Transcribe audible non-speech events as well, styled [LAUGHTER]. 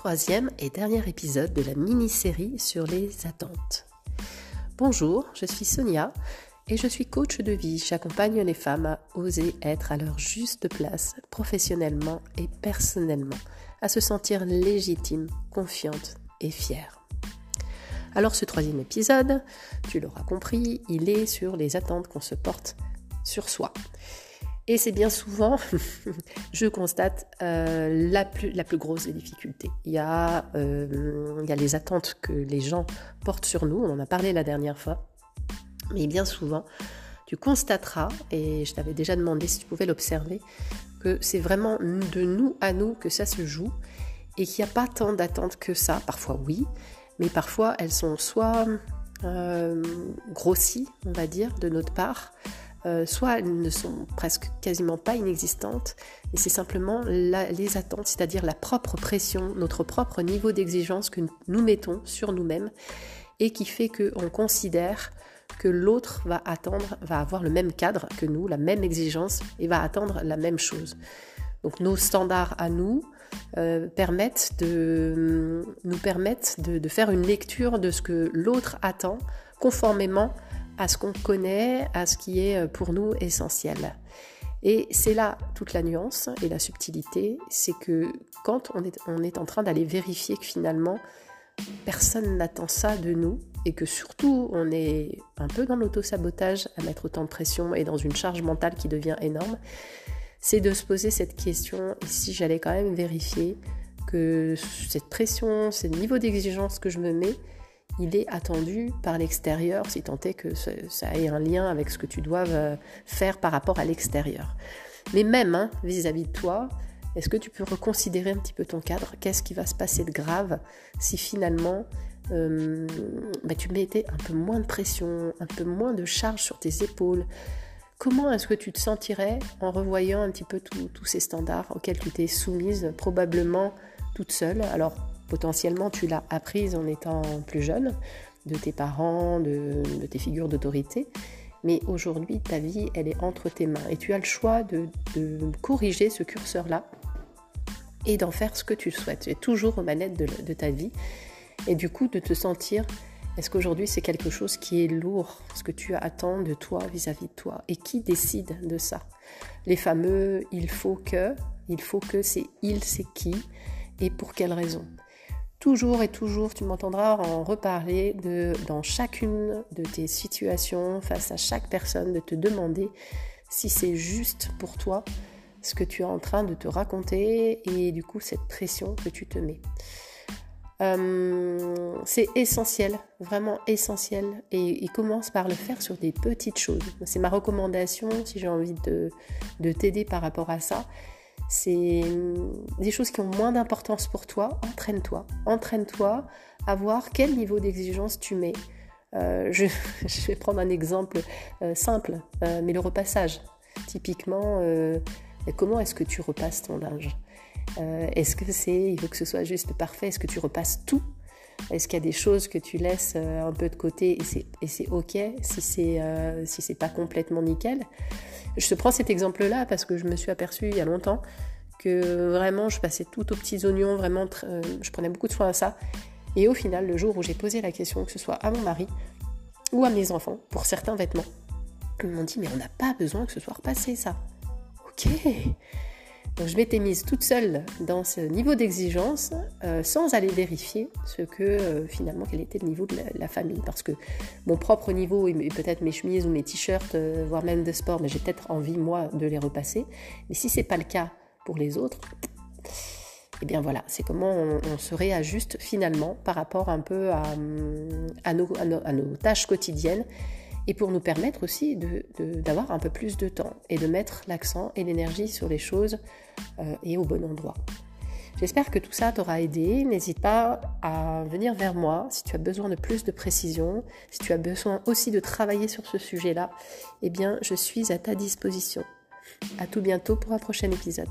troisième et dernier épisode de la mini-série sur les attentes. Bonjour, je suis Sonia et je suis coach de vie. J'accompagne les femmes à oser être à leur juste place professionnellement et personnellement, à se sentir légitime, confiante et fière. Alors ce troisième épisode, tu l'auras compris, il est sur les attentes qu'on se porte sur soi. Et c'est bien souvent, [LAUGHS] je constate, euh, la, plus, grosse des difficultés. Il y, a, euh, il y a les attentes que les gens portent sur nous, on en a parlé la dernière fois, mais bien souvent, tu constateras, et je t'avais déjà demandé si tu pouvais l'observer, que c'est vraiment de nous à nous que ça se joue, et qu'il n'y a pas tant d'attentes que ça. Parfois oui, mais parfois elles sont soit euh, grossies, on va dire, de notre part, euh, soit elles ne sont presque quasiment pas inexistantes, et c'est simplement les attentes, c'est-à-dire la propre pression, notre propre niveau d'exigence que nous mettons sur nous-mêmes, et qui fait qu'on considère que l'autre va attendre, va avoir le même cadre que nous, la même exigence, et va attendre la même chose. Donc nos standards à nous euh, permettent de, nous permettent de faire une lecture de ce que l'autre attend conformément à ce qu'on connaît, à ce qui est euh, pour nous essentiel. Et c'est là toute la nuance et la subtilité, c'est que quand on est, en train d'aller vérifier que finalement personne n'attend ça de nous et que surtout on est un peu dans l'auto-sabotage à mettre autant de pression et dans une charge mentale qui devient énorme, c'est de se poser cette question si j'allais quand même vérifier que cette pression, ce niveau d'exigence que je me mets, il est attendu par l'extérieur, si tant est que ça ait un lien avec ce que tu dois euh, faire par rapport à l'extérieur. Mais même hein, vis-à-vis de toi, est-ce que tu peux reconsidérer un petit peu ton cadre? Qu'est-ce qui va se passer de grave si finalement euh, bah, tu mettais un peu moins de pression, un peu moins de charge sur tes épaules? Comment est-ce que tu te sentirais en revoyant un petit peu tous ces standards auxquels tu t'es soumise probablement toute seule? Alors potentiellement tu l'as apprise en étant plus jeune, de tes parents, de, tes figures d'autorité. Mais aujourd'hui, ta vie, elle est entre tes mains. Et tu as le choix de, corriger ce curseur-là et d'en faire ce que tu souhaites. Tu es toujours aux manettes de, ta vie. Et du coup de te sentir, est-ce qu'aujourd'hui c'est quelque chose qui est lourd, ce que tu attends de toi vis-à-vis de toi? Et qui décide de ça? Les fameux il faut que, il faut que c'est il, c'est qui et pour quelle raison? Toujours et toujours, tu m'entendras en reparler dans chacune de tes situations, face à chaque personne, de te demander si c'est juste pour toi ce que tu es en train de te raconter et du coup cette pression que tu te mets. Euh, c'est essentiel, vraiment essentiel, et, il commence par le faire sur des petites choses. C'est ma recommandation si j'ai envie de t'aider par rapport à ça c'est hum, des choses qui ont moins d'importance pour toi. Entraîne-toi. Entraîne-toi à voir quel niveau d'exigence tu mets. Euh, je, [LAUGHS] vais prendre un exemple euh, simple, euh, mais le repassage. Typiquement, comment est-ce que tu repasses ton linge? Est-ce que c'est, il faut que ce soit juste parfait Est-ce que tu repasses tout? Est-ce qu'il y a des choses que tu laisses un peu de côté et c'est ok si c'est c'est pas complètement nickel? Je te prends cet exemple-là parce que je me suis aperçue il y a longtemps que vraiment je passais tout aux petits oignons, vraiment euh, je prenais beaucoup de soin à ça. Et au final, le jour où j'ai posé la question, que ce soit à mon mari ou à mes enfants, pour certains vêtements, ils m'ont dit mais on n'a pas besoin que ce soit repassé ça. Ok, donc je m'étais mise toute seule dans ce niveau d'exigence euh, sans aller vérifier ce que euh, finalement quel était le niveau de la, famille. Parce que mon propre niveau et peut-être mes chemises ou mes t-shirts, euh, voire même de sport, mais j'ai peut-être envie moi de les repasser. Mais si c'est pas le cas pour les autres, eh bien voilà, c'est comment on, se réajuste finalement par rapport un peu à, à nos tâches quotidiennes et pour nous permettre aussi d'avoir un peu plus de temps et de mettre l'accent et l'énergie sur les choses euh, et au bon endroit. J'espère que tout ça t'aura aidé. N'hésite pas à venir vers moi si tu as besoin de plus de précision, si tu as besoin aussi de travailler sur ce sujet-là. Eh bien, je suis à ta disposition. À tout bientôt pour un prochain épisode.